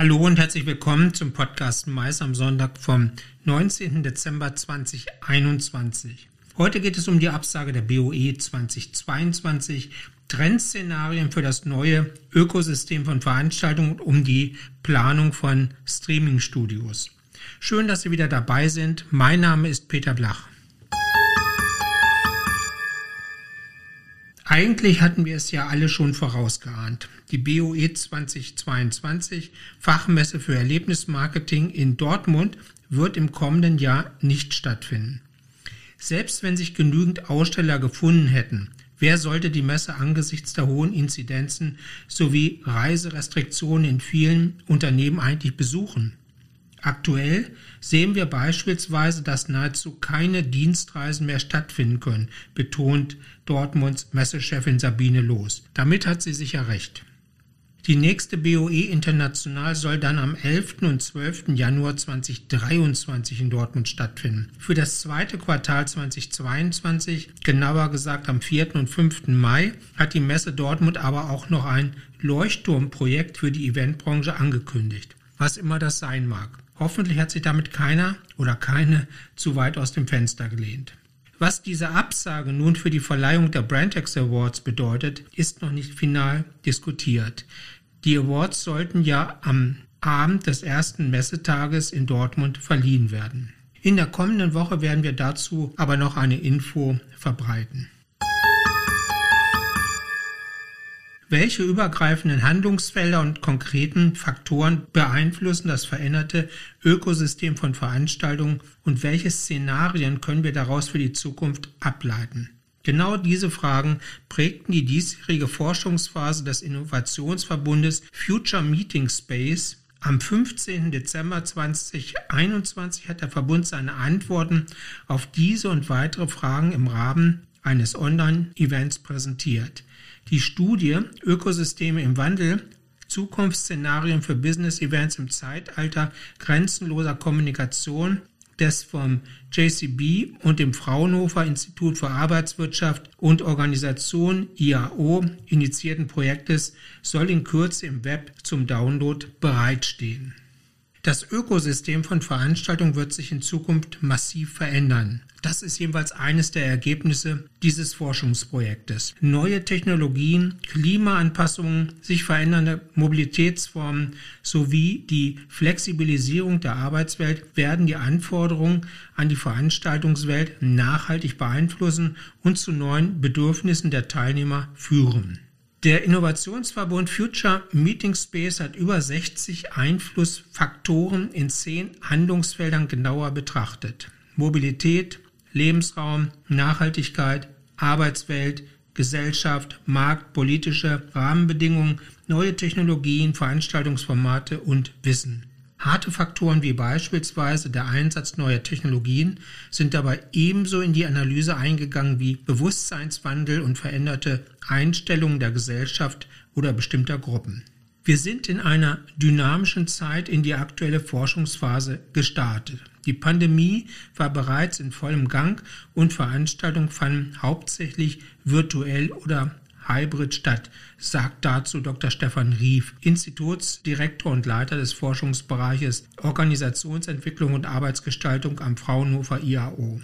Hallo und herzlich willkommen zum Podcast Mais am Sonntag vom 19. Dezember 2021. Heute geht es um die Absage der BOE 2022, Trendszenarien für das neue Ökosystem von Veranstaltungen und um die Planung von Streaming-Studios. Schön, dass Sie wieder dabei sind. Mein Name ist Peter Blach. Eigentlich hatten wir es ja alle schon vorausgeahnt. Die BOE 2022 Fachmesse für Erlebnismarketing in Dortmund wird im kommenden Jahr nicht stattfinden. Selbst wenn sich genügend Aussteller gefunden hätten, wer sollte die Messe angesichts der hohen Inzidenzen sowie Reiserestriktionen in vielen Unternehmen eigentlich besuchen? Aktuell sehen wir beispielsweise, dass nahezu keine Dienstreisen mehr stattfinden können, betont Dortmunds Messechefin Sabine Loos. Damit hat sie sicher recht. Die nächste BOE International soll dann am 11. und 12. Januar 2023 in Dortmund stattfinden. Für das zweite Quartal 2022, genauer gesagt am 4. und 5. Mai, hat die Messe Dortmund aber auch noch ein Leuchtturmprojekt für die Eventbranche angekündigt. Was immer das sein mag. Hoffentlich hat sich damit keiner oder keine zu weit aus dem Fenster gelehnt. Was diese Absage nun für die Verleihung der Brandex Awards bedeutet, ist noch nicht final diskutiert. Die Awards sollten ja am Abend des ersten Messetages in Dortmund verliehen werden. In der kommenden Woche werden wir dazu aber noch eine Info verbreiten. Welche übergreifenden Handlungsfelder und konkreten Faktoren beeinflussen das veränderte Ökosystem von Veranstaltungen und welche Szenarien können wir daraus für die Zukunft ableiten? Genau diese Fragen prägten die diesjährige Forschungsphase des Innovationsverbundes Future Meeting Space. Am 15. Dezember 2021 hat der Verbund seine Antworten auf diese und weitere Fragen im Rahmen eines Online-Events präsentiert. Die Studie Ökosysteme im Wandel Zukunftsszenarien für Business Events im Zeitalter grenzenloser Kommunikation des vom JCB und dem Fraunhofer Institut für Arbeitswirtschaft und Organisation IAO initiierten Projektes soll in Kürze im Web zum Download bereitstehen. Das Ökosystem von Veranstaltungen wird sich in Zukunft massiv verändern. Das ist jedenfalls eines der Ergebnisse dieses Forschungsprojektes. Neue Technologien, Klimaanpassungen, sich verändernde Mobilitätsformen sowie die Flexibilisierung der Arbeitswelt werden die Anforderungen an die Veranstaltungswelt nachhaltig beeinflussen und zu neuen Bedürfnissen der Teilnehmer führen. Der Innovationsverbund Future Meeting Space hat über 60 Einflussfaktoren in zehn Handlungsfeldern genauer betrachtet. Mobilität, Lebensraum, Nachhaltigkeit, Arbeitswelt, Gesellschaft, Markt, politische Rahmenbedingungen, neue Technologien, Veranstaltungsformate und Wissen. Harte Faktoren wie beispielsweise der Einsatz neuer Technologien sind dabei ebenso in die Analyse eingegangen wie Bewusstseinswandel und veränderte Einstellungen der Gesellschaft oder bestimmter Gruppen. Wir sind in einer dynamischen Zeit in die aktuelle Forschungsphase gestartet. Die Pandemie war bereits in vollem Gang und Veranstaltungen fanden hauptsächlich virtuell oder Hybrid statt, sagt dazu Dr. Stefan Rief, Institutsdirektor und Leiter des Forschungsbereiches Organisationsentwicklung und Arbeitsgestaltung am Fraunhofer IAO.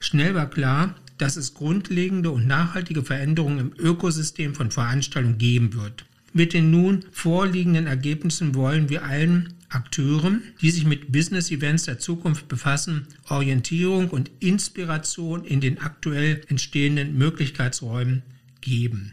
Schnell war klar, dass es grundlegende und nachhaltige Veränderungen im Ökosystem von Veranstaltungen geben wird. Mit den nun vorliegenden Ergebnissen wollen wir allen Akteuren, die sich mit Business Events der Zukunft befassen, Orientierung und Inspiration in den aktuell entstehenden Möglichkeitsräumen geben.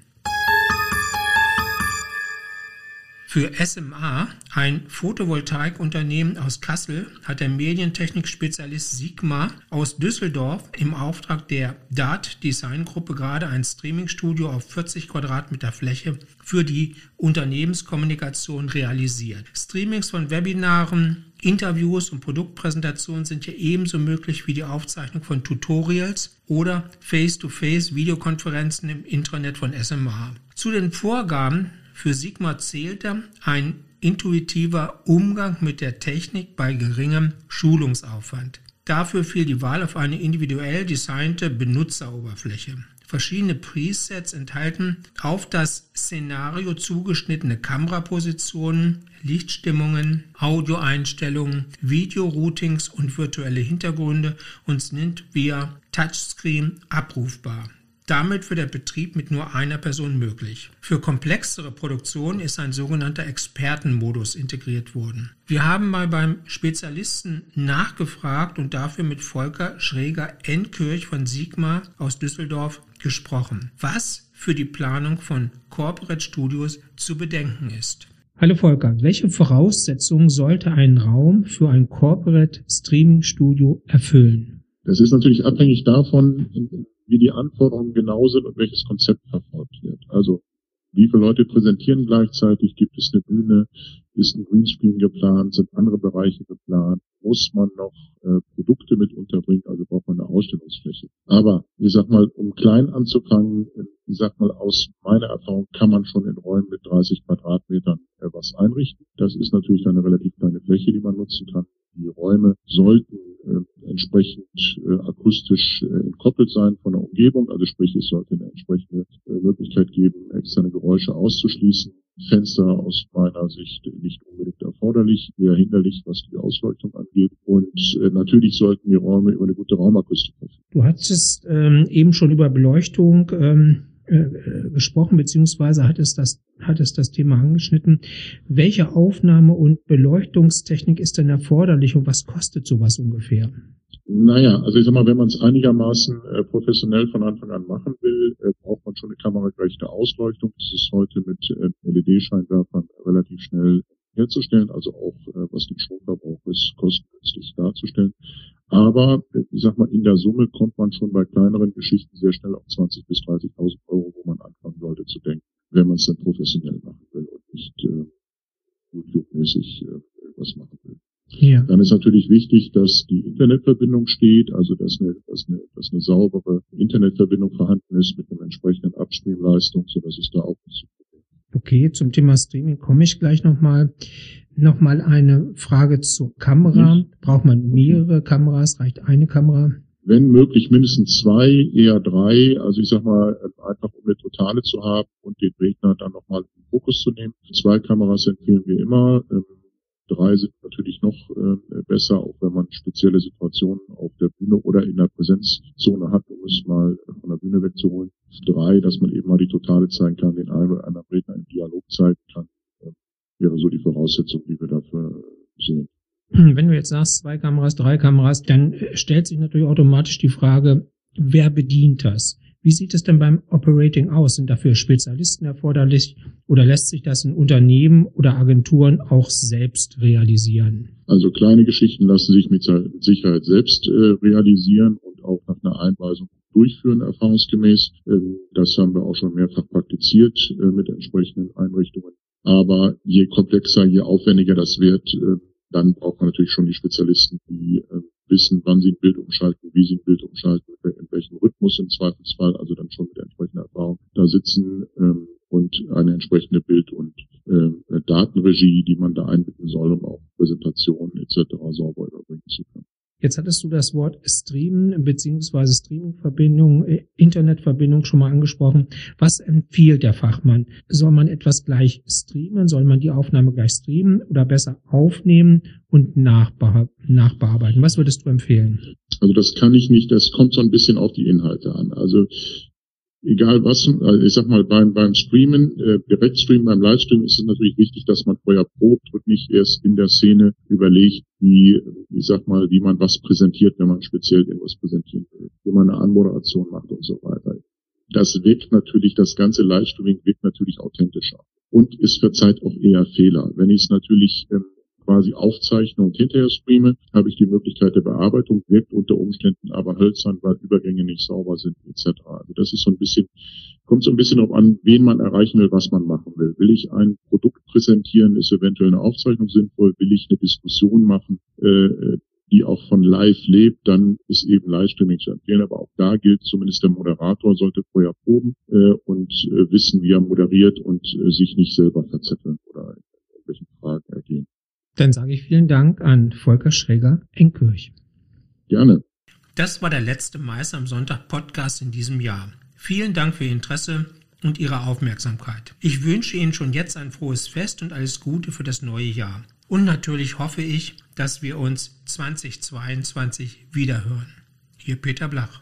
Für SMA, ein Photovoltaikunternehmen aus Kassel, hat der Medientechnik-Spezialist Sigma aus Düsseldorf im Auftrag der DAT Design Gruppe gerade ein Streamingstudio auf 40 Quadratmeter Fläche für die Unternehmenskommunikation realisiert. Streamings von Webinaren, Interviews und Produktpräsentationen sind hier ebenso möglich wie die Aufzeichnung von Tutorials oder Face-to-Face-Videokonferenzen im Intranet von SMA. Zu den Vorgaben für Sigma zählte ein intuitiver Umgang mit der Technik bei geringem Schulungsaufwand. Dafür fiel die Wahl auf eine individuell designte Benutzeroberfläche. Verschiedene Presets enthalten auf das Szenario zugeschnittene Kamerapositionen, Lichtstimmungen, Audioeinstellungen, Videoroutings und virtuelle Hintergründe und sind via Touchscreen abrufbar. Damit wird der Betrieb mit nur einer Person möglich. Für komplexere Produktionen ist ein sogenannter Expertenmodus integriert worden. Wir haben mal beim Spezialisten nachgefragt und dafür mit Volker Schräger-Enkirch von Sigma aus Düsseldorf gesprochen, was für die Planung von Corporate Studios zu bedenken ist. Hallo Volker, welche Voraussetzungen sollte ein Raum für ein Corporate Streaming Studio erfüllen? Das ist natürlich abhängig davon, wie die Anforderungen genau sind und welches Konzept verfolgt wird. Also wie viele Leute präsentieren gleichzeitig? Gibt es eine Bühne? Ist ein Greenscreen geplant? Sind andere Bereiche geplant? Muss man noch äh, Produkte mit unterbringen? Also braucht man eine Ausstellungsfläche. Aber ich sag mal, um klein anzufangen, ich sag mal, aus meiner Erfahrung kann man schon in Räumen mit 30 Quadratmetern äh, was einrichten. Das ist natürlich eine relativ kleine Fläche, die man nutzen kann. Die Räume sollten äh, entsprechend äh, akustisch äh, entkoppelt sein von der Umgebung. Also sprich, es sollte eine entsprechende äh, Möglichkeit geben, externe Geräusche auszuschließen. Fenster aus meiner Sicht nicht unbedingt erforderlich, eher hinderlich, was die Ausleuchtung angeht. Und äh, natürlich sollten die Räume über eine gute Raumakustik verfügen. Du hattest ähm, eben schon über Beleuchtung ähm, äh, gesprochen, beziehungsweise hat es das, hat es das Thema angeschnitten. Welche Aufnahme- und Beleuchtungstechnik ist denn erforderlich und was kostet sowas ungefähr? Naja, also ich sag mal, wenn man es einigermaßen äh, professionell von Anfang an machen will, äh, braucht man schon eine kameragerechte Ausleuchtung. Das ist heute mit äh, LED-Scheinwerfern relativ schnell herzustellen, also auch äh, was den Stromverbrauch ist, kostengünstig darzustellen. Aber ich sag mal, in der Summe kommt man schon bei kleineren Geschichten sehr schnell auf 20.000 bis 30.000 Euro, wo man anfangen sollte zu denken, wenn man es dann professionell machen will und nicht äh, YouTube-mäßig äh, was machen will. Ja. Dann ist natürlich wichtig, dass die Internetverbindung steht, also dass eine, dass eine, dass eine saubere Internetverbindung vorhanden ist mit einer entsprechenden Upstream-Leistung, sodass es da auch nicht zu Okay, zum Thema Streaming komme ich gleich nochmal. Nochmal eine Frage zur Kamera. Hm. Braucht man mehrere Kameras? Reicht eine Kamera? Wenn möglich mindestens zwei, eher drei. Also ich sag mal, einfach um eine Totale zu haben und den Redner dann nochmal in den Fokus zu nehmen. Zwei Kameras empfehlen wir immer. Ähm, drei sind natürlich noch äh, besser, auch wenn man spezielle Situationen auf der Bühne oder in der Präsenzzone hat, um es mal von der Bühne wegzuholen. Drei, dass man eben mal die Totale zeigen kann, den einen oder anderen Redner im Dialog zeigen kann, wäre so die Voraussetzung, die wir dafür sehen. Wenn du jetzt sagst, zwei Kameras, drei Kameras, dann äh, stellt sich natürlich automatisch die Frage, wer bedient das? Wie sieht es denn beim Operating aus? Sind dafür Spezialisten erforderlich oder lässt sich das in Unternehmen oder Agenturen auch selbst realisieren? Also kleine Geschichten lassen sich mit Sicherheit selbst äh, realisieren und auch nach einer Einweisung durchführen, erfahrungsgemäß. Ähm, das haben wir auch schon mehrfach praktiziert äh, mit entsprechenden Einrichtungen. Aber je komplexer, je aufwendiger das wird, äh, dann braucht man natürlich schon die Spezialisten, die äh, wissen, wann sie ein Bild umschalten, wie sie ein Bild umschalten, in welchem Rhythmus im Zweifelsfall, also dann schon mit entsprechender Erfahrung da sitzen ähm, und eine entsprechende Bild- und Datenregie, die man da einbinden soll, um auch Präsentationen etc. sauber. Jetzt hattest du das Wort Streamen beziehungsweise Streamingverbindung, äh, Internetverbindung schon mal angesprochen. Was empfiehlt der Fachmann? Soll man etwas gleich streamen? Soll man die Aufnahme gleich streamen oder besser aufnehmen und nachbe nachbearbeiten? Was würdest du empfehlen? Also das kann ich nicht. Das kommt so ein bisschen auf die Inhalte an. Also egal was, also ich sag mal, beim, beim Streamen, äh, Direktstream, beim Livestream ist es natürlich wichtig, dass man vorher probt und nicht erst in der Szene überlegt, wie, ich sag mal, wie man was präsentiert, wenn man speziell irgendwas präsentieren will, wie man eine Anmoderation macht und so weiter. Das wirkt natürlich, das ganze Livestreaming wirkt natürlich authentischer und es verzeiht auch eher Fehler. Wenn ich es natürlich ähm, quasi aufzeichne und hinterher streame, habe ich die Möglichkeit der Bearbeitung, wirkt unter Umständen aber hölzern, weil Übergänge nicht sauber sind etc. Also das ist so ein bisschen, kommt so ein bisschen darauf an, wen man erreichen will, was man machen will. Will ich ein Produkt präsentieren, ist eventuell eine Aufzeichnung sinnvoll, will ich eine Diskussion machen, äh, die auch von live lebt, dann ist eben Livestreaming zu empfehlen. Aber auch da gilt zumindest der Moderator sollte vorher proben äh, und äh, wissen, wie er moderiert und äh, sich nicht selber verzetteln oder in irgendwelchen Fragen ergehen. Dann sage ich vielen Dank an Volker Schräger Enkirch. Gerne. Das war der letzte Meister am Sonntag Podcast in diesem Jahr. Vielen Dank für Ihr Interesse und Ihre Aufmerksamkeit. Ich wünsche Ihnen schon jetzt ein frohes Fest und alles Gute für das neue Jahr. Und natürlich hoffe ich, dass wir uns 2022 wiederhören. Ihr Peter Blach.